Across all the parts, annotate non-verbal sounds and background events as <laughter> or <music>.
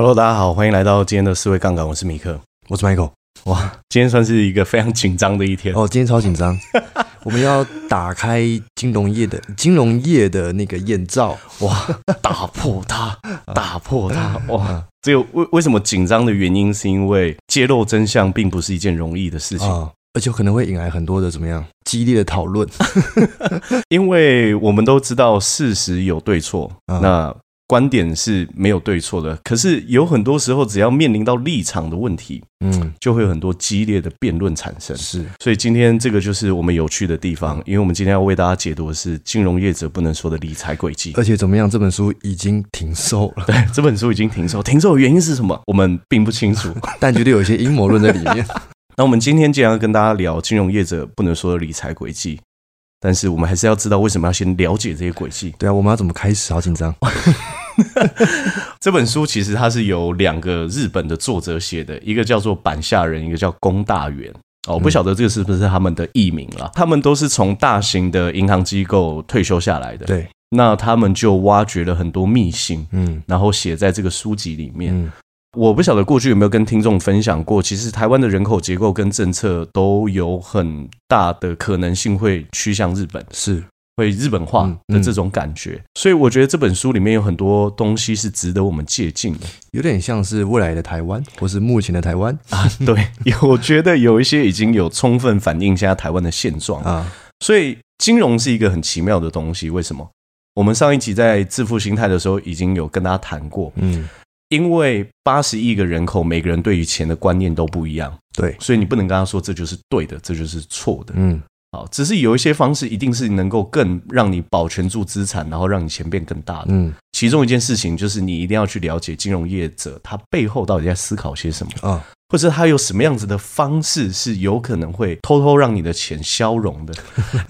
Hello，大家好，欢迎来到今天的四位杠杆，我是米克，我是 Michael。哇，今天算是一个非常紧张的一天。哦，今天超紧张，<laughs> 我们要打开金融业的金融业的那个眼罩，哇，打破它，<laughs> 打破它，<laughs> 哇，这个为为什么紧张的原因，是因为揭露真相并不是一件容易的事情，哦、而且可能会引来很多的怎么样激烈的讨论，因为我们都知道事实有对错，哦、那。观点是没有对错的，可是有很多时候，只要面临到立场的问题，嗯，就会有很多激烈的辩论产生。是，所以今天这个就是我们有趣的地方，因为我们今天要为大家解读的是金融业者不能说的理财轨迹。而且怎么样，这本书已经停售了。对，<laughs> 这本书已经停售，停售的原因是什么？我们并不清楚，<laughs> 但绝对有一些阴谋论在里面。<laughs> 那我们今天既然要跟大家聊金融业者不能说的理财轨迹。但是我们还是要知道为什么要先了解这些轨迹。对啊，我们要怎么开始？好紧张。<laughs> 这本书其实它是由两个日本的作者写的，一个叫做板下人，一个叫宫大元。哦，不晓得这个是不是他们的艺名了。他们都是从大型的银行机构退休下来的。对，那他们就挖掘了很多秘辛，嗯，然后写在这个书籍里面。嗯我不晓得过去有没有跟听众分享过，其实台湾的人口结构跟政策都有很大的可能性会趋向日本，是会日本化的这种感觉。所以我觉得这本书里面有很多东西是值得我们借鉴的，有点像是未来的台湾，或是目前的台湾 <laughs> 啊。对，我觉得有一些已经有充分反映现在台湾的现状啊。所以金融是一个很奇妙的东西，为什么？我们上一集在致富心态的时候已经有跟大家谈过，嗯。因为八十亿个人口，每个人对于钱的观念都不一样，对，所以你不能跟他说这就是对的，这就是错的，嗯，好，只是有一些方式一定是能够更让你保全住资产，然后让你钱变更大的，嗯，其中一件事情就是你一定要去了解金融业者他背后到底在思考些什么啊。或者他有什么样子的方式是有可能会偷偷让你的钱消融的？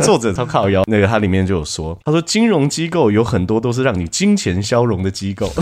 作者他靠腰，那个他里面就有说，他说金融机构有很多都是让你金钱消融的机构，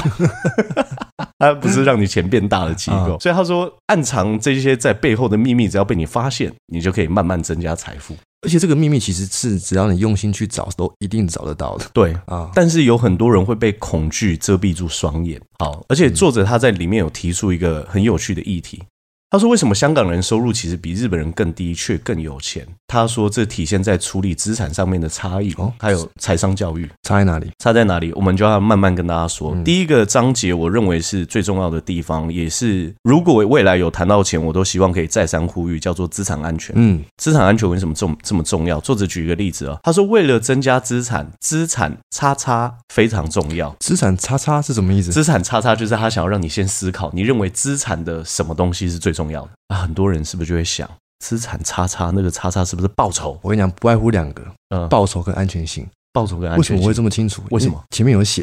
<laughs> 他不是让你钱变大的机构。所以他说，暗藏这些在背后的秘密，只要被你发现，你就可以慢慢增加财富。而且这个秘密其实是只要你用心去找，都一定找得到的。对啊，但是有很多人会被恐惧遮蔽住双眼。好，而且作者他在里面有提出一个很有趣的议题。他说：“为什么香港人收入其实比日本人更低，却更有钱？”他说：“这体现在处理资产上面的差异哦，还有财商教育差在哪里？差在哪里？我们就要慢慢跟大家说。嗯、第一个章节，我认为是最重要的地方，也是如果未来有谈到钱，我都希望可以再三呼吁，叫做资产安全。嗯，资产安全为什么这么这么重要？作者举一个例子啊、哦，他说：为了增加资产，资产叉叉非常重要。资产叉叉是什么意思？资产叉叉就是他想要让你先思考，你认为资产的什么东西是最重要的？啊，很多人是不是就会想？资产叉叉，那个叉叉是不是报酬？我跟你讲，不外乎两个，嗯，报酬跟安全性。报酬跟安全，为什么我会这么清楚？为什么？前面有写，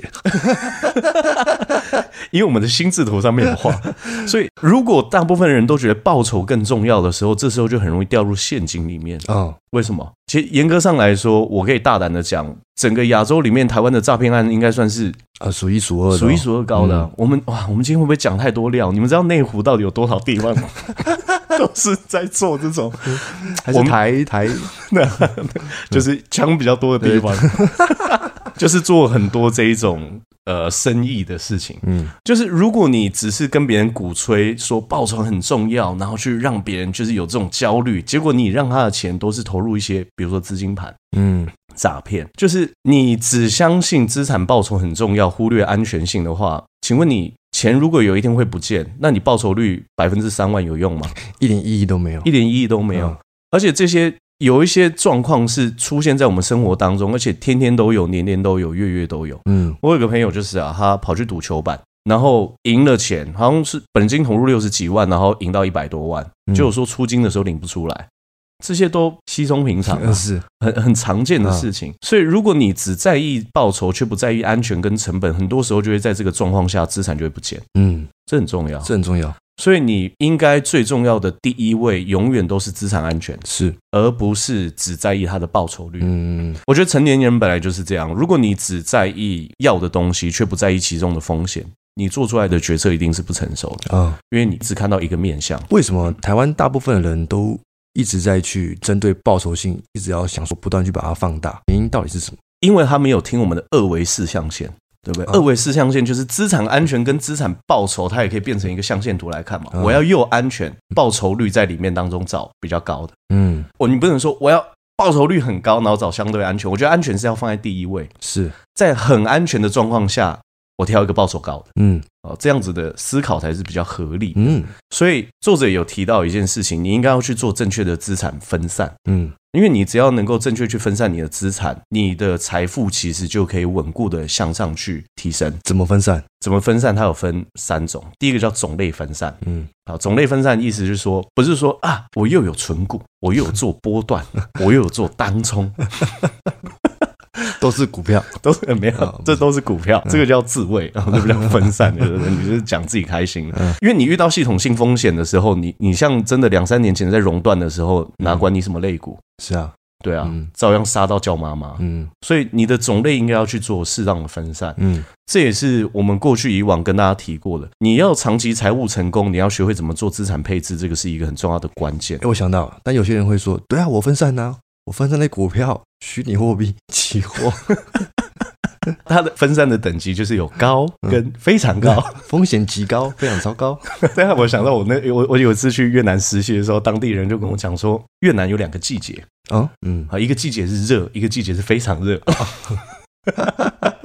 <laughs> 因为我们的心智图上面有画。<laughs> 所以，如果大部分人都觉得报酬更重要的时候，这时候就很容易掉入陷阱里面啊。嗯、为什么？其实严格上来说，我可以大胆的讲，整个亚洲里面，台湾的诈骗案应该算是啊数一数二的，数一数二高的。嗯、我们哇，我们今天会不会讲太多料？你们知道内湖到底有多少地方吗？<laughs> <laughs> 都是在做这种，<laughs> 还是台台，<laughs> 那就是枪比较多的地方，就是做很多这一种呃生意的事情。嗯，就是如果你只是跟别人鼓吹说报酬很重要，然后去让别人就是有这种焦虑，结果你让他的钱都是投入一些，比如说资金盘，嗯，诈骗。就是你只相信资产报酬很重要，忽略安全性的话，请问你？钱如果有一天会不见，那你报酬率百分之三万有用吗？一点意义都没有，一点意义都没有。嗯、而且这些有一些状况是出现在我们生活当中，而且天天都有，年年都有，月月都有。嗯，我有个朋友就是啊，他跑去赌球板，然后赢了钱，好像是本金投入六十几万，然后赢到一百多万，就说出金的时候领不出来。这些都稀松平常，是很很常见的事情。所以，如果你只在意报酬，却不在意安全跟成本，很多时候就会在这个状况下，资产就会不见。嗯，这很重要，这很重要。所以，你应该最重要的第一位，永远都是资产安全，是，而不是只在意它的报酬率。嗯，我觉得成年人本来就是这样。如果你只在意要的东西，却不在意其中的风险，你做出来的决策一定是不成熟的啊，因为你只看到一个面相。为什么台湾大部分的人都？一直在去针对报酬性，一直要想说不断去把它放大，原因到底是什么？因为他没有听我们的二维四象限。对不对？二维四象限就是资产安全跟资产报酬，它也可以变成一个象限图来看嘛。我要又安全，报酬率在里面当中找比较高的。嗯，我你不能说我要报酬率很高，然后找相对安全。我觉得安全是要放在第一位，是在很安全的状况下。我挑一个报酬高的，嗯，哦，这样子的思考才是比较合理，嗯，所以作者有提到一件事情，你应该要去做正确的资产分散，嗯，因为你只要能够正确去分散你的资产，你的财富其实就可以稳固的向上去提升。怎么分散？怎么分散？它有分三种，第一个叫种类分散，嗯，好，种类分散的意思就是说，不是说啊，我又有存股，我又有做波段，<laughs> 我又有做当冲。<laughs> 都是股票，<laughs> 都是没有，这都是股票，这个叫自卫，然后就比较分散，对不对？你就是讲自己开心，因为你遇到系统性风险的时候，你你像真的两三年前在熔断的时候，哪管你什么类股？是啊，对啊，照样杀到叫妈妈。嗯，所以你的种类应该要去做适当的分散。嗯，这也是我们过去以往跟大家提过的，你要长期财务成功，你要学会怎么做资产配置，这个是一个很重要的关键。哎，我想到，但有些人会说，对啊，我分散呢。我分散的股票、虚拟货币、期货，<laughs> 它的分散的等级就是有高跟非常高，风险极高，非常糟糕。<laughs> 对啊，我想到我那我我有一次去越南实习的时候，当地人就跟我讲说，越南有两个季节啊，嗯，啊，一个季节是热，一个季节是非常热。<laughs>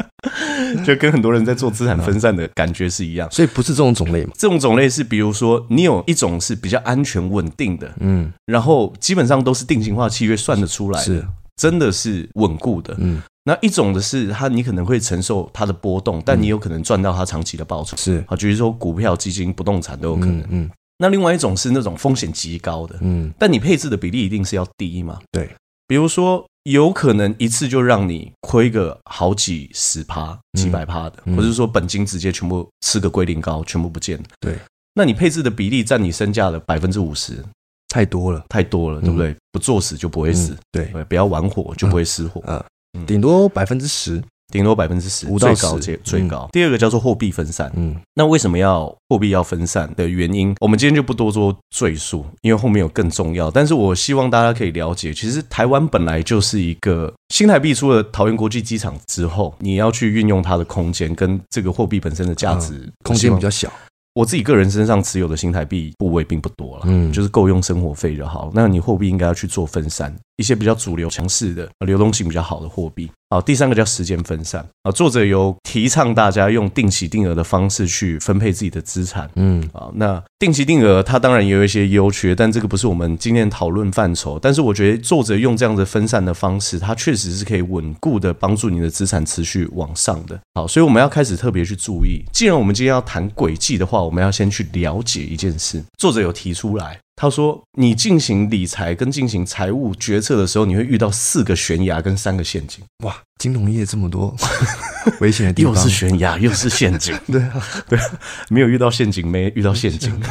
<laughs> 就跟很多人在做资产分散的感觉是一样，所以不是这种种类嘛？这种种类是，比如说你有一种是比较安全稳定的，嗯，然后基本上都是定型化契约算得出来的，是真的是稳固的，嗯。那一种的是它，你可能会承受它的波动，但你有可能赚到它长期的报酬，是啊，比如说股票、基金、不动产都有可能，嗯。那另外一种是那种风险极高的，嗯，但你配置的比例一定是要低嘛？对，比如说。有可能一次就让你亏个好几十趴、几百趴的，嗯。嗯、或者说本金直接全部吃个龟苓膏，全部不见了。对，那你配置的比例占你身价的百分之五十，太多了，太多了，对不对？嗯、不作死就不会死，嗯、对，不要玩火就不会失火，嗯，嗯。顶多百分之十。顶多百分之十，五到十最高最最高。嗯、第二个叫做货币分散，嗯，那为什么要货币要分散的原因，我们今天就不多做赘述，因为后面有更重要。但是我希望大家可以了解，其实台湾本来就是一个新台币出了桃园国际机场之后，你要去运用它的空间跟这个货币本身的价值、嗯、空间比较小。我自己个人身上持有的新台币部位并不多了，嗯，就是够用生活费就好。那你货币应该要去做分散，一些比较主流、强势的、流动性比较好的货币。好，第三个叫时间分散啊。作者有提倡大家用定期定额的方式去分配自己的资产。嗯，啊，那定期定额它当然也有一些优缺，但这个不是我们今天讨论范畴。但是我觉得作者用这样子分散的方式，它确实是可以稳固的帮助你的资产持续往上的。好，所以我们要开始特别去注意。既然我们今天要谈轨迹的话，我们要先去了解一件事。作者有提出来。他说：“你进行理财跟进行财务决策的时候，你会遇到四个悬崖跟三个陷阱。哇，金融业这么多 <laughs> 危险的地方，又是悬崖 <laughs> 又是陷阱。对啊，对啊，没有遇到陷阱，没遇到陷阱。<laughs>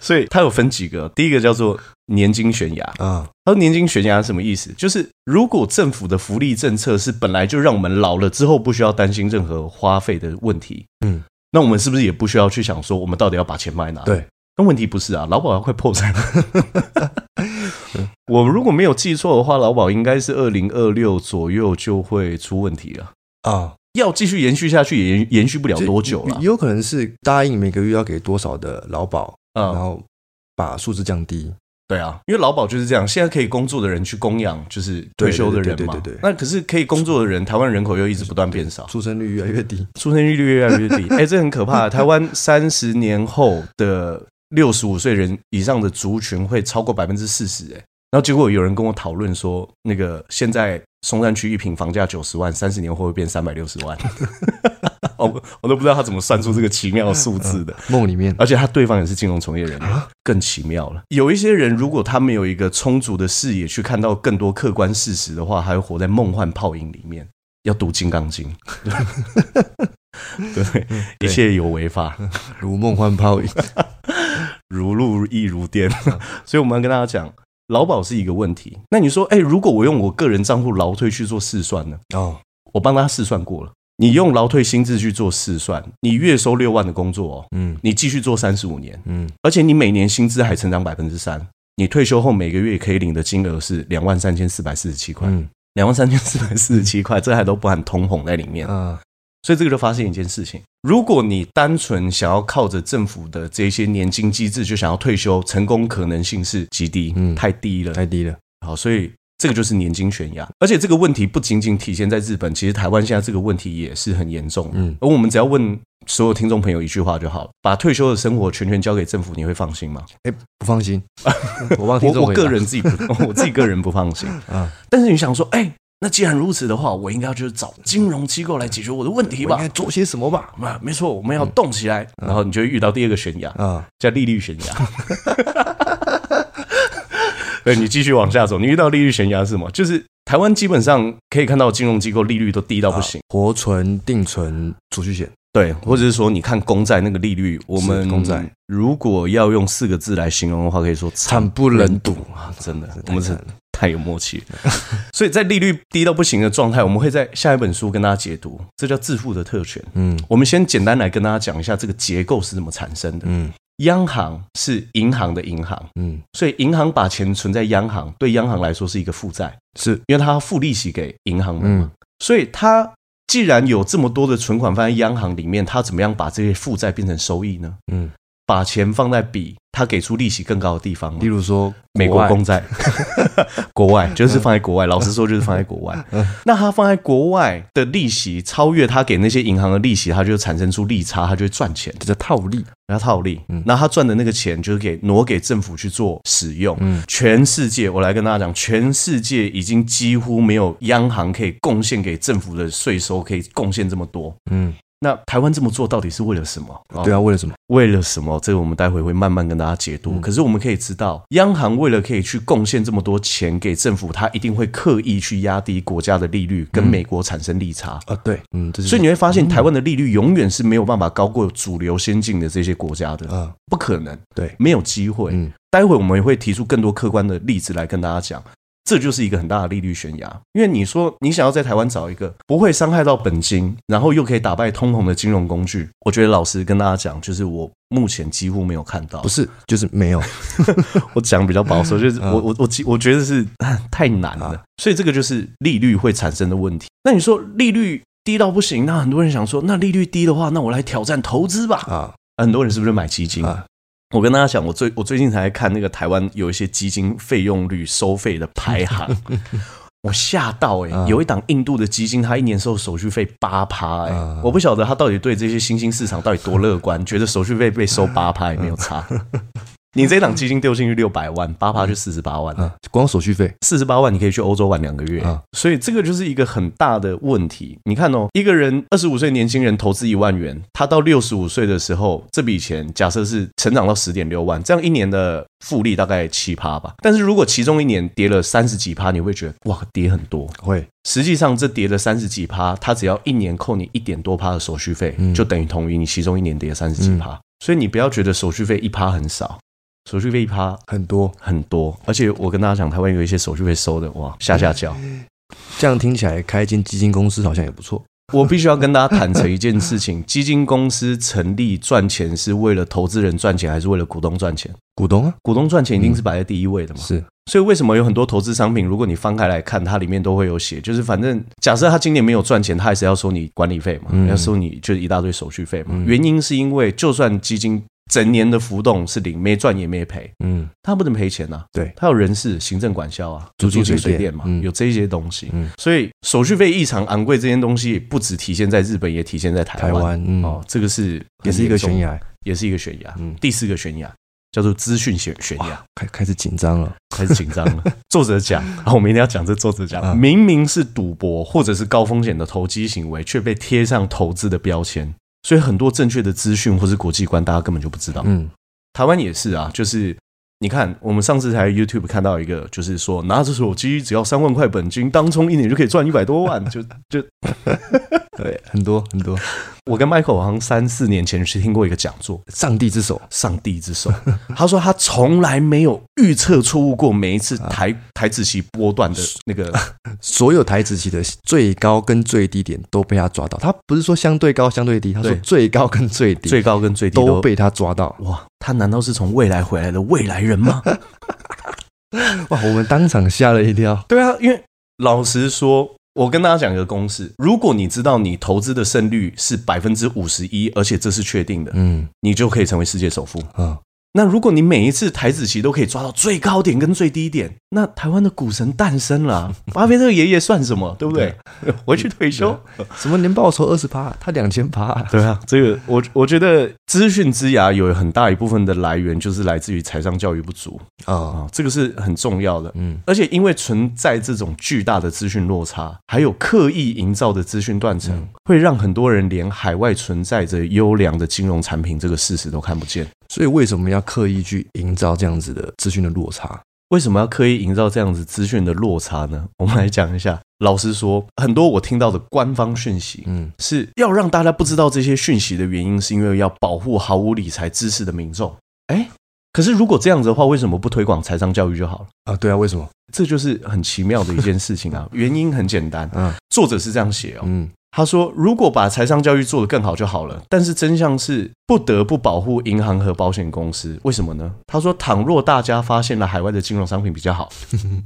所以他有分几个，第一个叫做年金悬崖啊。他说年金悬崖是什么意思？就是如果政府的福利政策是本来就让我们老了之后不需要担心任何花费的问题，嗯。”那我们是不是也不需要去想说，我们到底要把钱卖哪？对，那问题不是啊，劳保要快破产了。<laughs> 我如果没有记错的话，劳保应该是二零二六左右就会出问题了啊！要继续延续下去，也延延续不了多久了。有可能是答应每个月要给多少的劳保，然后把数字降低。对啊，因为劳保就是这样，现在可以工作的人去供养，就是退休的人嘛。对对对。那可是可以工作的人，台湾人口又一直不断变少，出生率越来越低，出生率越来越低。<laughs> 哎，这很可怕。台湾三十年后的六十五岁人以上的族群会超过百分之四十。哎，然后结果有人跟我讨论说，那个现在松山区一平房价九十万，三十年后会变三百六十万。<laughs> 我我都不知道他怎么算出这个奇妙数字的梦里面，而且他对方也是金融从业人员，更奇妙了。有一些人，如果他没有一个充足的视野去看到更多客观事实的话，还会活在梦幻泡影里面。要读《金刚经》，<laughs> 对，一切有为法，如梦幻泡影，<laughs> 如露亦如电。<laughs> 所以我们要跟大家讲，劳保是一个问题。那你说，哎，如果我用我个人账户劳退去做试算呢？哦，我帮他试算过了。你用劳退薪资去做试算，你月收六万的工作哦，嗯，你继续做三十五年，嗯，而且你每年薪资还成长百分之三，你退休后每个月可以领的金额是两万三千四百四十七块，嗯，两万三千四百四十七块，这还都不含通膨在里面。嗯，所以这个就发现一件事情：如果你单纯想要靠着政府的这些年金机制就想要退休，成功可能性是极低，嗯，太低了，太低了。好，所以。这个就是年金悬崖，而且这个问题不仅仅体现在日本，其实台湾现在这个问题也是很严重。嗯，而我们只要问所有听众朋友一句话就好了：把退休的生活全权交给政府，你会放心吗？哎，不放心。<laughs> 我个人自己不，<laughs> 我自己个人不放心 <laughs> 啊。但是你想说，哎，那既然如此的话，我应该要就是找金融机构来解决我的问题吧？应该做些什么吧？啊，没错，我们要动起来，然后你就会遇到第二个悬崖啊，叫利率悬崖。对，你继续往下走，你遇到利率悬崖是什么？就是台湾基本上可以看到金融机构利率都低到不行，啊、活存、定存、储蓄险，对，或者是说你看公债那个利率，我们公债如果要用四个字来形容的话，可以说惨不忍睹啊！真的，我们是太有默契。<laughs> 所以在利率低到不行的状态，我们会在下一本书跟大家解读，这叫致富的特权。嗯，我们先简单来跟大家讲一下这个结构是怎么产生的。嗯。央行是银行的银行，嗯，所以银行把钱存在央行，对央行来说是一个负债，是因为它要付利息给银行的嘛，嗯，所以它既然有这么多的存款放在央行里面，它怎么样把这些负债变成收益呢？嗯，把钱放在比他给出利息更高的地方，例如说美国公债，<laughs> 国外就是放在国外。老实说，就是放在国外。那他放在国外的利息超越他给那些银行的利息，他就产生出利差，他就会赚钱，这叫套利。他套利，那他赚的那个钱就是给挪给政府去做使用。嗯，全世界，我来跟大家讲，全世界已经几乎没有央行可以贡献给政府的税收可以贡献这么多。嗯。那台湾这么做到底是为了什么？对啊，为了什么？为了什么？这个我们待会会慢慢跟大家解读。可是我们可以知道，央行为了可以去贡献这么多钱给政府，它一定会刻意去压低国家的利率，跟美国产生利差啊。对，嗯，所以你会发现，台湾的利率永远是没有办法高过主流先进的这些国家的啊，不可能，对，没有机会。嗯，待会我们也会提出更多客观的例子来跟大家讲。这就是一个很大的利率悬崖，因为你说你想要在台湾找一个不会伤害到本金，然后又可以打败通膨的金融工具，我觉得老实跟大家讲，就是我目前几乎没有看到，不是，就是没有。<laughs> 我讲比较保守，就是我我我我觉得是太难了，所以这个就是利率会产生的问题。那你说利率低到不行，那很多人想说，那利率低的话，那我来挑战投资吧。啊，很多人是不是买基金啊？我跟大家讲，我最我最近才看那个台湾有一些基金费用率收费的排行，<laughs> 我吓到哎、欸！有一档印度的基金，它一年收手续费八趴哎，我不晓得他到底对这些新兴市场到底多乐观，觉得手续费被收八趴也没有差。你这档基金丢进去六百万，八趴就四十八万，光手续费四十八万，你可以去欧洲玩两个月，啊所以这个就是一个很大的问题。你看哦，一个人二十五岁年轻人投资一万元，他到六十五岁的时候，这笔钱假设是成长到十点六万，这样一年的复利大概七趴吧。但是如果其中一年跌了三十几趴，你会觉得哇，跌很多。会，实际上这跌了三十几趴，他只要一年扣你一点多趴的手续费，就等于同于你其中一年跌了三十几趴。所以你不要觉得手续费一趴很少。手续费一趴很多很多，而且我跟大家讲，台湾有一些手续费收的哇下下叫，<laughs> 这样听起来开一间基金公司好像也不错。我必须要跟大家坦诚一件事情：<laughs> 基金公司成立赚钱是为了投资人赚钱，还是为了股东赚钱？股东啊，股东赚钱一定是摆在第一位的嘛。是，所以为什么有很多投资商品，如果你翻开来看，它里面都会有写，就是反正假设他今年没有赚钱，他还是要收你管理费嘛，要收你就是一大堆手续费嘛。原因是因为就算基金。整年的浮动是零，没赚也没赔。嗯，他不能赔钱呐、啊。对，他有人事、行政管销啊，租金、水水电嘛，有这些东西。嗯，所以手续费异常昂贵，这些东西不只体现在日本，也体现在台湾。台湾，嗯，哦，这个是也是一个悬崖，也是一个悬崖。嗯，第四个悬崖叫做资讯悬悬崖，开开始紧张了，开始紧张了。<laughs> 作者讲，啊，我们一定要讲这作者讲，明明是赌博或者是高风险的投机行为，却被贴上投资的标签。所以很多正确的资讯或是国际观，大家根本就不知道。嗯，台湾也是啊，就是你看，我们上次才 YouTube 看到一个，就是说拿着手机只要三万块本金，当冲一年就可以赚一百多万，就就 <laughs> 对，很多很多。我跟 Michael 好像三四年前去听过一个讲座，《上帝之手》，上帝之手。他说他从来没有预测错误过每一次台台子期波段的那个，<laughs> 所有台子期的最高跟最低点都被他抓到。他不是说相对高相对低，他说最高跟最低，最高跟最低都被他抓到。哇，他难道是从未来回来的未来人吗？<laughs> 哇，我们当场吓了一跳。对啊，因为。老实说，我跟大家讲一个公式：如果你知道你投资的胜率是百分之五十一，而且这是确定的，嗯，你就可以成为世界首富啊。嗯那如果你每一次台子棋都可以抓到最高点跟最低点，那台湾的股神诞生了。<laughs> 巴菲特爷爷算什么？对不对？回去退休，什么年报酬二十趴，他两千趴。对啊，这个我我觉得资讯之牙有很大一部分的来源就是来自于财商教育不足啊、哦，这个是很重要的。嗯，而且因为存在这种巨大的资讯落差，还有刻意营造的资讯断层，嗯、会让很多人连海外存在着优良的金融产品这个事实都看不见。所以为什么要刻意去营造这样子的资讯的落差？为什么要刻意营造这样子资讯的落差呢？<laughs> 我们来讲一下。老实说，很多我听到的官方讯息，嗯，是要让大家不知道这些讯息的原因，是因为要保护毫无理财知识的民众。哎，可是如果这样子的话，为什么不推广财商教育就好了？啊，对啊，为什么？这就是很奇妙的一件事情啊。<laughs> 原因很简单，嗯，作者是这样写哦，嗯。他说：“如果把财商教育做得更好就好了，但是真相是不得不保护银行和保险公司。为什么呢？”他说：“倘若大家发现了海外的金融商品比较好，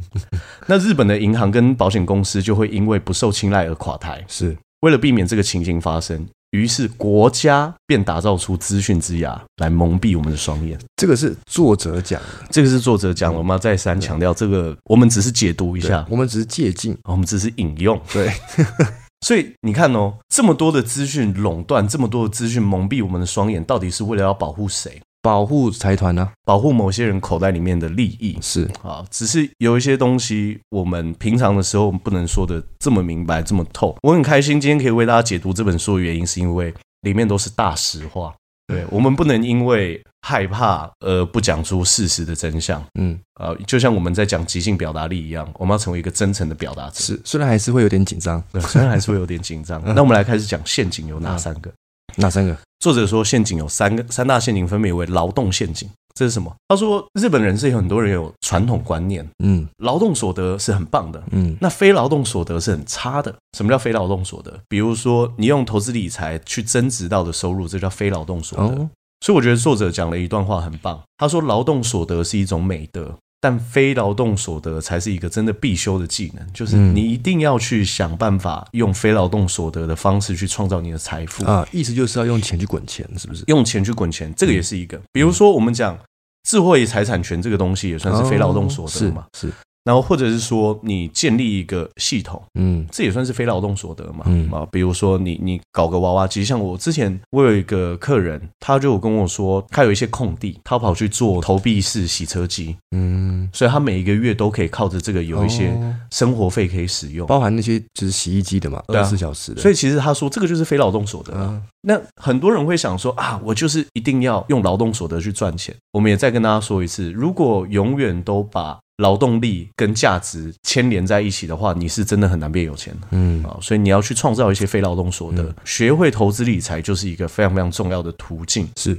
<laughs> 那日本的银行跟保险公司就会因为不受青睐而垮台。是为了避免这个情形发生，于是国家便打造出资讯之牙来蒙蔽我们的双眼。”这个是作者讲的，这个是作者讲的。我们要再三强调，这个我们只是解读一下，我们只是借鉴，我们只是引用。对。<laughs> 所以你看哦，这么多的资讯垄断，这么多的资讯蒙蔽我们的双眼，到底是为了要保护谁？保护财团呢？保护某些人口袋里面的利益？是啊，只是有一些东西，我们平常的时候不能说的这么明白、这么透。我很开心今天可以为大家解读这本书的原因，是因为里面都是大实话。对，我们不能因为害怕而不讲出事实的真相。嗯，呃，就像我们在讲即兴表达力一样，我们要成为一个真诚的表达者。是，虽然还是会有点紧张，对，虽然还是会有点紧张。<laughs> 那我们来开始讲陷阱有哪三个？哪三个？作者说陷阱有三个，三大陷阱分别为劳动陷阱。这是什么？他说日本人是有很多人有传统观念，嗯，劳动所得是很棒的，嗯，那非劳动所得是很差的。什么叫非劳动所得？比如说你用投资理财去增值到的收入，这叫非劳动所得。哦，所以我觉得作者讲了一段话很棒。他说劳动所得是一种美德，但非劳动所得才是一个真的必修的技能，就是你一定要去想办法用非劳动所得的方式去创造你的财富啊。意思就是要用钱去滚钱，是不是？用钱去滚钱，这个也是一个。比如说我们讲。智慧财产权这个东西也算是非劳动所得嘛？是。然后或者是说你建立一个系统，嗯，这也算是非劳动所得嘛？嗯啊，比如说你你搞个娃娃机，像我之前我有一个客人，他就跟我说他有一些空地，他跑去做投币式洗车机，嗯，所以他每一个月都可以靠着这个有一些生活费可以使用，包含那些就是洗衣机的嘛，二十四小时的。所以其实他说这个就是非劳动所得。啊那很多人会想说啊，我就是一定要用劳动所得去赚钱。我们也再跟大家说一次，如果永远都把劳动力跟价值牵连在一起的话，你是真的很难变有钱的。嗯啊，所以你要去创造一些非劳动所得，嗯、学会投资理财就是一个非常非常重要的途径。是，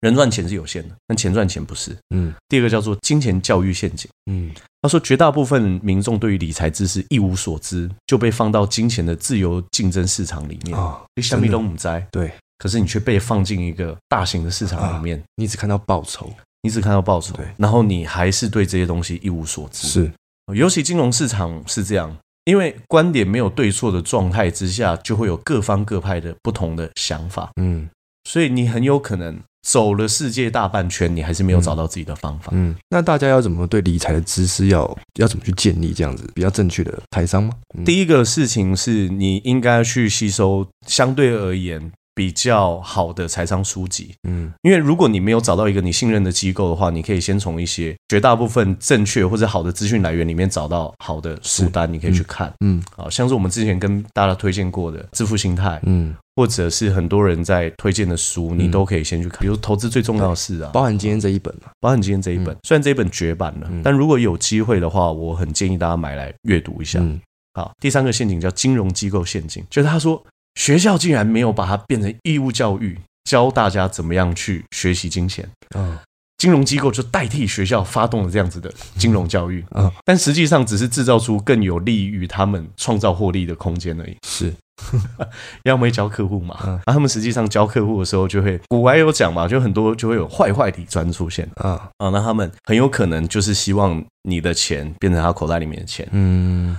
人赚钱是有限的，但钱赚钱不是。嗯，第二个叫做金钱教育陷阱。嗯，他说绝大部分民众对于理财知识一无所知，就被放到金钱的自由竞争市场里面啊，你什么都不知道。对，可是你却被放进一个大型的市场里面，啊、你只看到报酬。你只看到报酬，对，然后你还是对这些东西一无所知。是，尤其金融市场是这样，因为观点没有对错的状态之下，就会有各方各派的不同的想法。嗯，所以你很有可能走了世界大半圈，你还是没有找到自己的方法。嗯，那大家要怎么对理财的知识要要怎么去建立这样子比较正确的财商吗？嗯，第一个事情是你应该去吸收相对而言。比较好的财商书籍，嗯，因为如果你没有找到一个你信任的机构的话，你可以先从一些绝大部分正确或者好的资讯来源里面找到好的书单，你可以去看，嗯，好像是我们之前跟大家推荐过的《致富心态》，嗯，或者是很多人在推荐的书，你都可以先去看，比如投资最重要的事啊，包含今天这一本嘛，包含今天这一本，虽然这一本绝版了，但如果有机会的话，我很建议大家买来阅读一下。好，第三个陷阱叫金融机构陷阱，就是他说。学校竟然没有把它变成义务教育，教大家怎么样去学习金钱。嗯，金融机构就代替学校发动了这样子的金融教育。嗯，但实际上只是制造出更有利于他们创造获利的空间而已。是，<laughs> 要么教客户嘛？嗯，他们实际上教客户的时候，就会古玩有讲嘛，就很多就会有坏坏的专出现。啊啊，那他们很有可能就是希望你的钱变成他口袋里面的钱。嗯。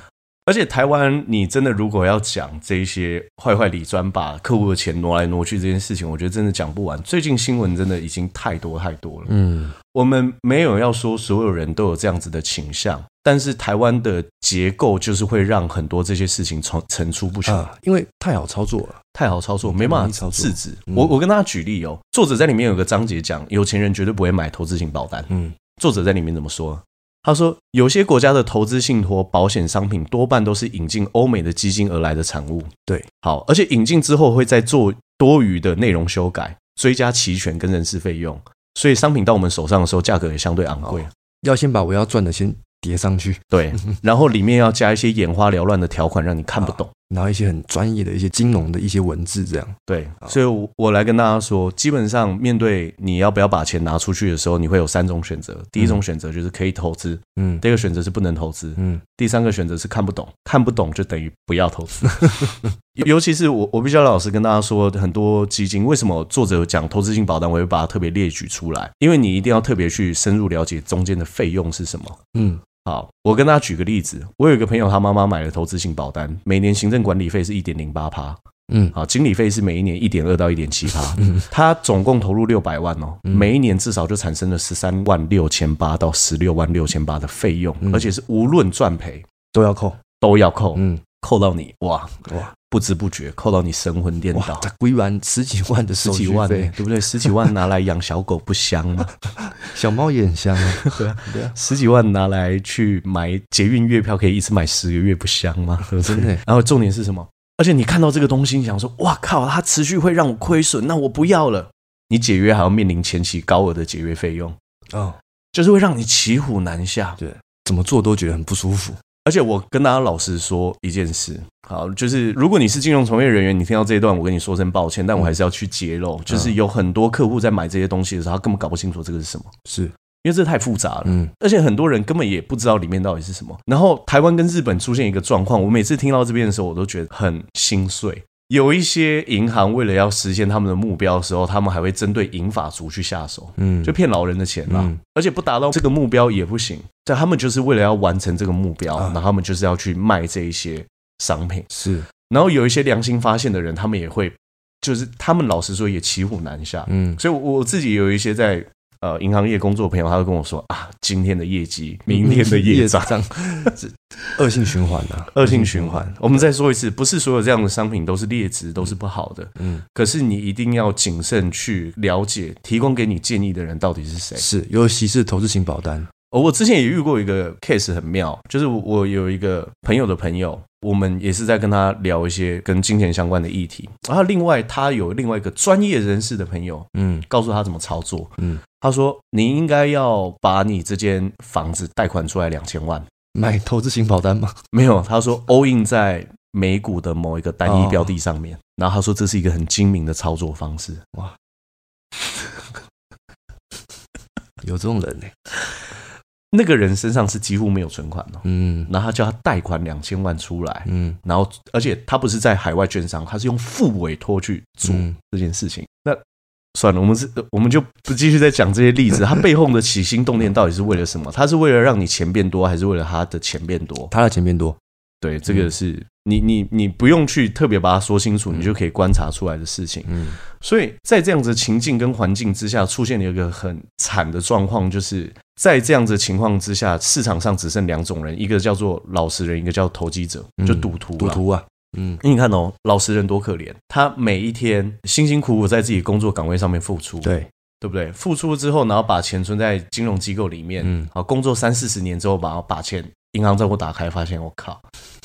而且台湾，你真的如果要讲这一些坏坏理专把客户的钱挪来挪去这件事情，我觉得真的讲不完。最近新闻真的已经太多太多了。嗯，我们没有要说所有人都有这样子的倾向，但是台湾的结构就是会让很多这些事情层层出不穷，啊，因为太好操作了，太好操作，没办法制止。我我跟大家举例哦，作者在里面有个章节讲，有钱人绝对不会买投资型保单。嗯，作者在里面怎么说？他说，有些国家的投资信托保险商品多半都是引进欧美的基金而来的产物。对，好，而且引进之后会再做多余的内容修改，追加期权跟人事费用，所以商品到我们手上的时候，价格也相对昂贵。要先把我要赚的先叠上去，对，然后里面要加一些眼花缭乱的条款，让你看不懂。然后一些很专业的一些金融的一些文字，这样对，所以我我来跟大家说，基本上面对你要不要把钱拿出去的时候，你会有三种选择。第一种选择就是可以投资，嗯，第二个选择是不能投资，嗯，第三个选择是看不懂，看不懂就等于不要投资。<laughs> 尤其是我，我必须要老实跟大家说，很多基金为什么作者讲投资性保单，我会把它特别列举出来，因为你一定要特别去深入了解中间的费用是什么，嗯。好，我跟大家举个例子，我有一个朋友，他妈妈买了投资型保单，每年行政管理费是一点零八趴，嗯，好，经理费是每一年一点二到一点七趴，嗯，他总共投入六百万哦，每一年至少就产生了十三万六千八到十六万六千八的费用，而且是无论赚赔都要扣，都要扣，嗯，扣到你哇哇。不知不觉扣到你神魂颠倒，归完十几万的十几万，对不对？十几万拿来养小狗不香吗？<laughs> 小猫也很香啊。<laughs> 对啊，<laughs> 对啊，十几万拿来去买捷运月票，可以一次买十个月，不香吗？真的。然后重点是什么？而且你看到这个东西，你想说，哇靠，它持续会让我亏损，那我不要了。你解约还要面临前期高额的解约费用，哦，就是会让你骑虎难下。对，怎么做都觉得很不舒服。而且我跟大家老实说一件事，好，就是如果你是金融从业人员，你听到这一段，我跟你说声抱歉，但我还是要去揭露，就是有很多客户在买这些东西的时候，他根本搞不清楚这个是什么，是因为这太复杂了，嗯，而且很多人根本也不知道里面到底是什么。然后台湾跟日本出现一个状况，我每次听到这边的时候，我都觉得很心碎。有一些银行为了要实现他们的目标的时候，他们还会针对银发族去下手，嗯，就骗老人的钱啦，嗯，而且不达到这个目标也不行。但他们就是为了要完成这个目标，然后他们就是要去卖这一些商品，是。然后有一些良心发现的人，他们也会，就是他们老实说也骑虎难下，嗯。所以我自己有一些在。呃，银行业工作的朋友，他会跟我说啊，今天的业绩，明天的业障，<laughs> 恶性循环啊，恶性循环。我们再说一次，不是所有这样的商品都是劣质，都是不好的。嗯，可是你一定要谨慎去了解，提供给你建议的人到底是谁。是，尤其是投资型保单。哦，我之前也遇过一个 case 很妙，就是我有一个朋友的朋友。我们也是在跟他聊一些跟金钱相关的议题，然后另外他有另外一个专业人士的朋友，嗯，告诉他怎么操作，嗯，他说你应该要把你这间房子贷款出来两千万，买投资型保单吗？<laughs> 没有，他说 all in 在美股的某一个单一标的上面，然后他说这是一个很精明的操作方式，哇，有这种人呢？<laughs> 那个人身上是几乎没有存款的，嗯，然后他叫他贷款两千万出来，嗯，然后而且他不是在海外券商，他是用副委托去做这件事情。那算了，我们是，我们就不继续再讲这些例子。他背后的起心动念到底是为了什么？他是为了让你钱变多，还是为了他的钱变多？他的钱变多。对，这个是你你你不用去特别把它说清楚，你就可以观察出来的事情。嗯，所以在这样子情境跟环境之下，出现了一个很惨的状况，就是在这样子情况之下，市场上只剩两种人，一个叫做老实人，一个叫投机者，就赌徒。赌徒啊，嗯，你看哦，老实人多可怜，他每一天辛辛苦苦在自己工作岗位上面付出，对对不对？付出之后，然后把钱存在金融机构里面，嗯，好，工作三四十年之后，把把钱。银行账户打开，发现我靠，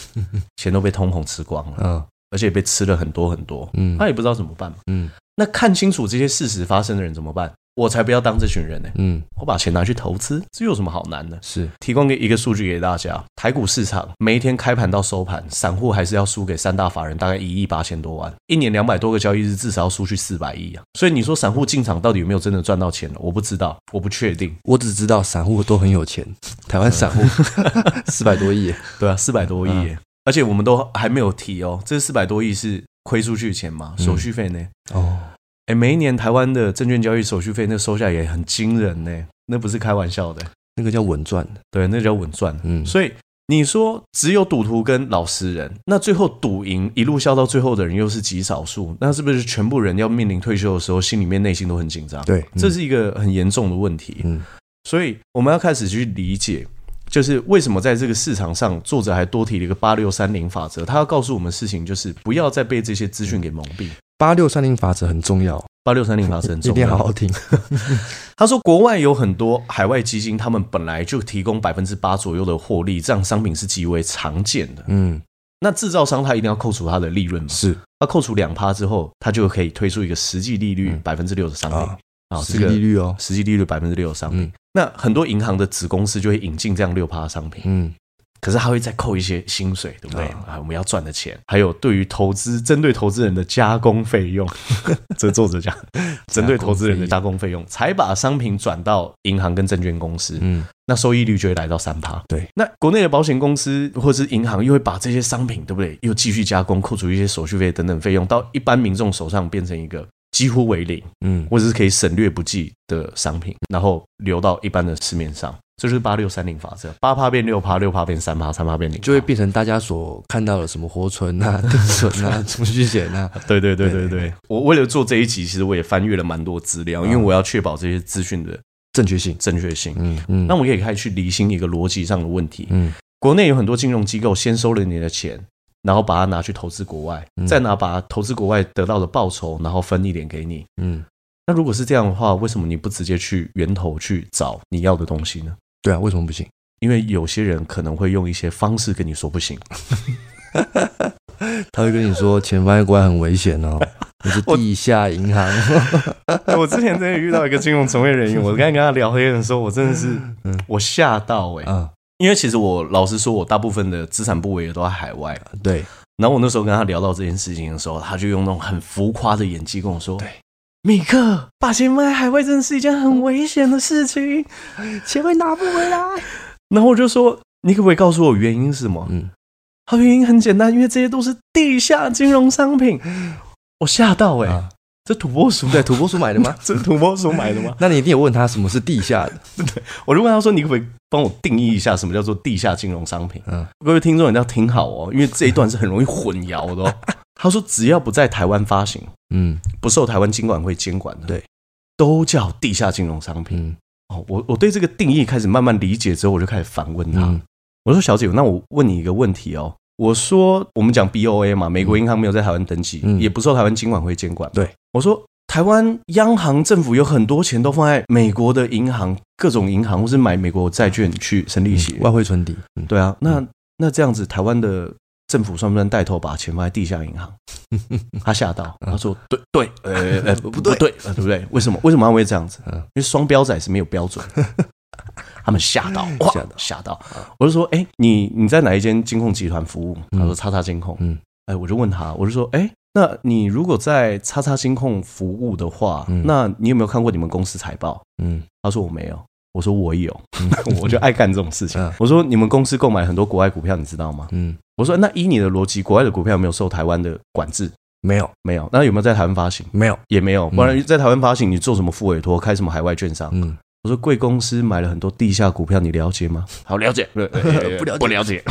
<laughs> 钱都被通膨吃光了，嗯，而且被吃了很多很多，嗯，他也不知道怎么办，嗯，那看清楚这些事实发生的人怎么办？我才不要当这群人呢，嗯，我把钱拿去投资，这有什么好难的？是提供给一个数据给大家，台股市场每一天开盘到收盘，散户还是要输给三大法人大概一亿八千多万，一年两百多个交易日，至少要输去四百亿啊！所以你说散户进场到底有没有真的赚到钱了？我不知道，我不确定，我只知道散户都很有钱，<laughs> 台湾散户 <laughs> 四百多亿，对啊，四百多亿，嗯，而且我们都还没有提哦，这四百多亿是亏出去的钱吗？手续费呢？哦。哎，每一年台湾的证券交易手续费，那收下也很惊人呢，那不是开玩笑的，那个叫稳赚，对，那个叫稳赚。嗯，所以你说只有赌徒跟老实人，那最后赌赢一路笑到最后的人又是极少数，那是不是全部人要面临退休的时候，心里面内心都很紧张？对，这是一个很严重的问题。嗯，所以我们要开始去理解，就是为什么在这个市场上，作者还多提了一个八六三零法则，他要告诉我们事情，就是不要再被这些资讯给蒙蔽。八六三零法则很重要。八六三零法则很重要，一定要好好听。<laughs> 他说，国外有很多海外基金，他们本来就提供百分之八左右的获利，这样商品是极为常见的。嗯，那制造商他一定要扣除他的利润嘛？是，他扣除两趴之后，他就可以推出一个实际利率百分之六的商品啊，实际利率哦，实际利率百分之六的商品。那很多银行的子公司就会引进这样六趴的商品。嗯。可是他会再扣一些薪水，对不对啊？我们要赚的钱，还有对于投资针对投资人的加工费用，这作者讲，针对投资人的加工费用，<laughs> 才 <laughs> 把商品转到银行跟证券公司，嗯，那收益率就会来到三趴。对，那国内的保险公司或者是银行又会把这些商品，对不对？又继续加工，扣除一些手续费等等费用，到一般民众手上变成一个几乎为零，嗯，或者是可以省略不计的商品，然后流到一般的市面上。这就是八六三零法则，八趴变六趴，六趴变三趴，三趴变零，就会变成大家所看到的什么活存啊、<laughs> 定存啊、<laughs> 储蓄险啊。对对对对对，我为了做这一集，其实我也翻阅了蛮多资料，因为我要确保这些资讯的正确性、正确性。嗯嗯，那我也可以去厘清一个逻辑上的问题。嗯，国内有很多金融机构先收了你的钱，然后把它拿去投资国外，再拿把投资国外得到的报酬，然后分一点给你。嗯，那如果是这样的话，为什么你不直接去源头去找你要的东西呢？对啊，为什么不行？因为有些人可能会用一些方式跟你说不行，<laughs> 他会跟你说钱放在国外很危险哦，<laughs> 你是地下银行。<laughs> 我，我之前真的遇到一个金融从业人员，我刚才跟他聊天的时候，我真的是我吓到哎、欸，嗯、因为其实我老实说，我大部分的资产部位也都在海外。对，然后我那时候跟他聊到这件事情的时候，他就用那种很浮夸的演技跟我说。对。米克，把钱放在海外真的是一件很危险的事情，钱会拿不回来。然后我就说，你可不可以告诉我原因是什么？嗯，他原因很简单，因为这些都是地下金融商品。我吓到哎、欸，啊、这土拨鼠对土拨鼠买的吗？<laughs> 这土拨鼠买的吗？<laughs> 那你一定有问他什么是地下的？<laughs> 对，我就问他说，你可不可以帮我定义一下什么叫做地下金融商品？嗯，各位听众一定要听好哦，因为这一段是很容易混淆的哦。他说：“只要不在台湾发行，嗯，不受台湾金管会监管的，对，都叫地下金融商品。嗯、哦，我我对这个定义开始慢慢理解之后，我就开始反问他。嗯、我说：‘小姐，那我问你一个问题哦。我说，我们讲 BOA 嘛，美国银行没有在台湾登记，嗯、也不受台湾金管会监管。对，我说，台湾央行政府有很多钱都放在美国的银行，各种银行，或是买美国债券去生利息，外汇存底。嗯、对啊，那那这样子，台湾的。”政府算不算带头把钱放在地下银行？<laughs> 他吓到，他说：“对对，呃呃不对对，对不对？为什么？为什么他会这样子？因为双标仔是没有标准。<laughs> ”他们吓到，哇，吓到！我就说：“哎，你你在哪一间金控集团服务？”他说：“叉叉金控。”嗯，哎，我就问他，我就说：“哎，那你如果在叉叉金控服务的话，那你有没有看过你们公司财报？”嗯，他说：“我没有。”我说：“我有，<laughs> 我就爱干这种事情。”我说：“你们公司购买很多国外股票，你知道吗？”嗯。我说，那依你的逻辑，国外的股票有没有受台湾的管制？没有，没有。那有没有在台湾发行？没有，也没有。不然在台湾发行，你做什么副委托，开什么海外券商？嗯，我说贵公司买了很多地下股票，你了解吗？<laughs> 好，了解。<laughs> 不了解，不了解。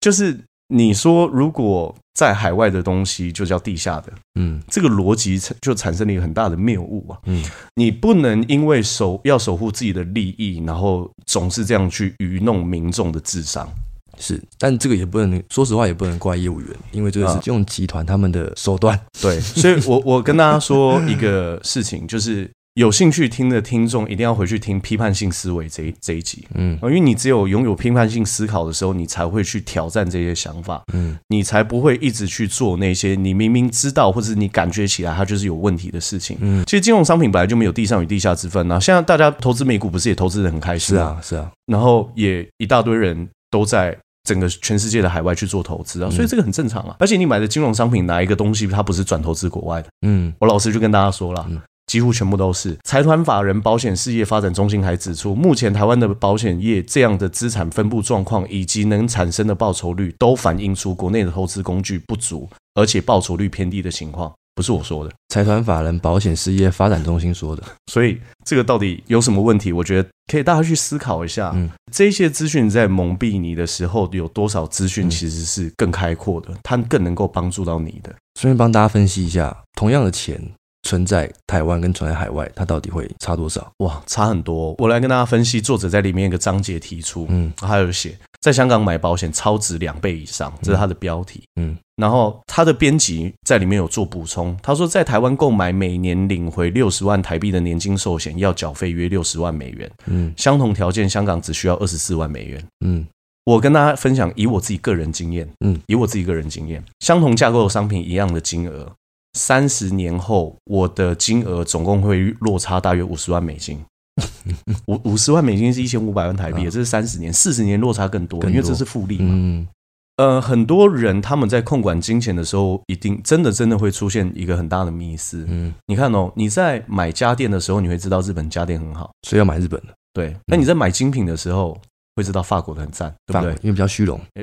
就是。你说，如果在海外的东西就叫地下的，嗯，这个逻辑就产生了一个很大的谬误啊，嗯，你不能因为守要守护自己的利益，然后总是这样去愚弄民众的智商，是，但这个也不能，说实话也不能怪业务员，因为这个是金融集团他们的手段，对，所以我我跟大家说一个事情，就是。有兴趣听的听众一定要回去听批判性思维这一这一集，嗯，因为你只有拥有批判性思考的时候，你才会去挑战这些想法，嗯，你才不会一直去做那些你明明知道或者你感觉起来它就是有问题的事情，嗯，其实金融商品本来就没有地上与地下之分啊，现在大家投资美股不是也投资的很开心？是啊，是啊，然后也一大堆人都在整个全世界的海外去做投资啊，所以这个很正常啊，而且你买的金融商品哪一个东西它不是转投资国外的？嗯，我老师就跟大家说了。几乎全部都是财团法人保险事业发展中心还指出，目前台湾的保险业这样的资产分布状况以及能产生的报酬率，都反映出国内的投资工具不足，而且报酬率偏低的情况。不是我说的，财团法人保险事业发展中心说的。<laughs> 所以这个到底有什么问题？我觉得可以大家去思考一下。嗯，这些资讯在蒙蔽你的时候，有多少资讯其实是更开阔的，它更能够帮助到你的。顺便帮大家分析一下，同样的钱。存在台湾跟存在海外，它到底会差多少？哇，差很多！我来跟大家分析，作者在里面一个章节提出，嗯，还有写在香港买保险超值两倍以上，这是他的标题，嗯，然后他的编辑在里面有做补充，他说在台湾购买每年领回六十万台币的年金寿险要缴费约六十万美元，嗯，相同条件香港只需要二十四万美元，嗯，我跟大家分享以我自己个人经验，嗯，以我自己个人经验，相同架构的商品一样的金额。三十年后，我的金额总共会落差大约五十万美金。<laughs> 五五十万美金是一千五百万台币，这是三十年，四十年落差更多，因为这是复利嘛。嗯，呃，很多人他们在控管金钱的时候，一定真的真的会出现一个很大的迷思。嗯，你看哦，你在买家电的时候，你会知道日本家电很好，所以要买日本的。对，那你在买精品的时候。会知道法国的很赞，对不对？因为比较虚荣，<laughs>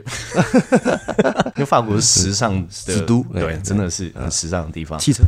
因为法国是时尚之都，对，真的是很时尚的地方。汽车，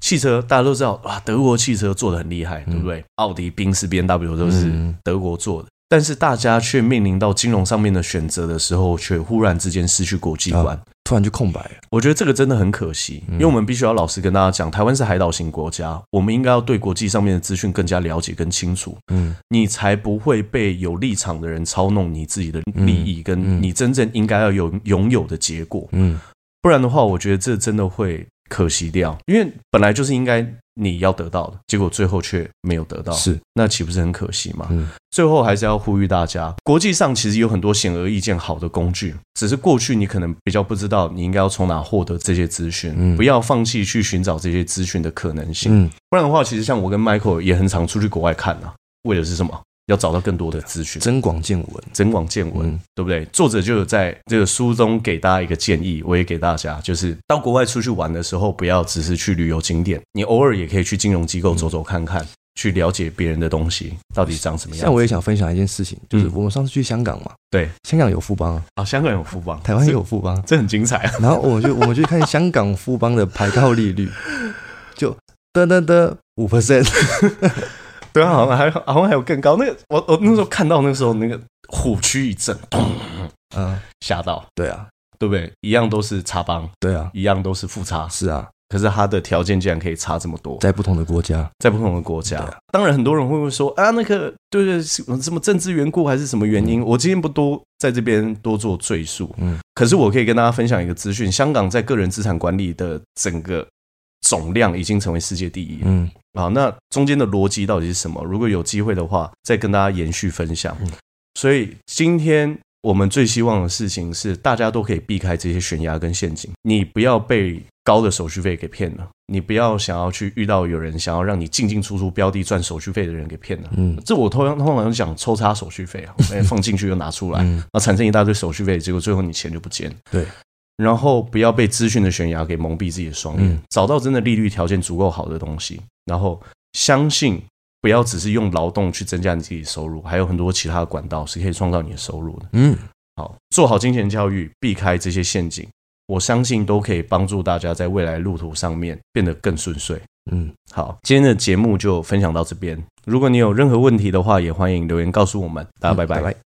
汽车大家都知道，哇，德国汽车做的很厉害，对不对？奥迪、宾士、B N W 都是德国做的。但是大家却面临到金融上面的选择的时候，却忽然之间失去国际观，突然就空白了。我觉得这个真的很可惜，因为我们必须要老实跟大家讲，台湾是海岛型国家，我们应该要对国际上面的资讯更加了解、更清楚，嗯，你才不会被有立场的人操弄你自己的利益，跟你真正应该要有拥有的结果，嗯，不然的话，我觉得这真的会可惜掉，因为本来就是应该。你要得到的结果，最后却没有得到，是那岂不是很可惜吗？嗯，最后还是要呼吁大家，国际上其实有很多显而易见好的工具，只是过去你可能比较不知道，你应该要从哪获得这些资讯，嗯，不要放弃去寻找这些资讯的可能性，嗯，不然的话，其实像我跟 Michael 也很常出去国外看啊，为的是什么？要找到更多的资讯，增广见闻，增广见闻，嗯、对不对？作者就有在这个书中给大家一个建议，我也给大家，就是到国外出去玩的时候，不要只是去旅游景点，你偶尔也可以去金融机构走走看看，嗯、去了解别人的东西到底长什么样。像我也想分享一件事情，就是我们上次去香港嘛，对，香港有富邦啊，香港有富邦，台湾也有富邦，这很精彩啊。然后我们就我们去看香港富邦的牌照利率，就得得得五 percent。对啊，好像还好像还有更高。那个我我那时候看到那时候那个虎躯一震，嗯，吓到。对啊，对不对？一样都是插帮，对啊，一样都是富差，是啊。可是他的条件竟然可以差这么多，在不同的国家，在不同的国家。当然，很多人会不会说啊，那个对对，什么什么政治缘故还是什么原因？我今天不多在这边多做赘述。嗯，可是我可以跟大家分享一个资讯：香港在个人资产管理的整个。总量已经成为世界第一。嗯，好，那中间的逻辑到底是什么？如果有机会的话，再跟大家延续分享。所以今天我们最希望的事情是，大家都可以避开这些悬崖跟陷阱。你不要被高的手续费给骗了，你不要想要去遇到有人想要让你进进出出标的赚手续费的人给骗了。嗯，这我通常通常讲抽插手续费啊，<laughs> 放进去又拿出来，然后产生一大堆手续费，结果最后你钱就不见了。对。然后不要被资讯的悬崖给蒙蔽自己的双眼，找到真的利率条件足够好的东西，然后相信不要只是用劳动去增加你自己的收入，还有很多其他的管道是可以创造你的收入的。嗯，好，做好金钱教育，避开这些陷阱，我相信都可以帮助大家在未来路途上面变得更顺遂。嗯，好，今天的节目就分享到这边。如果你有任何问题的话，也欢迎留言告诉我们。大家拜拜。拜拜。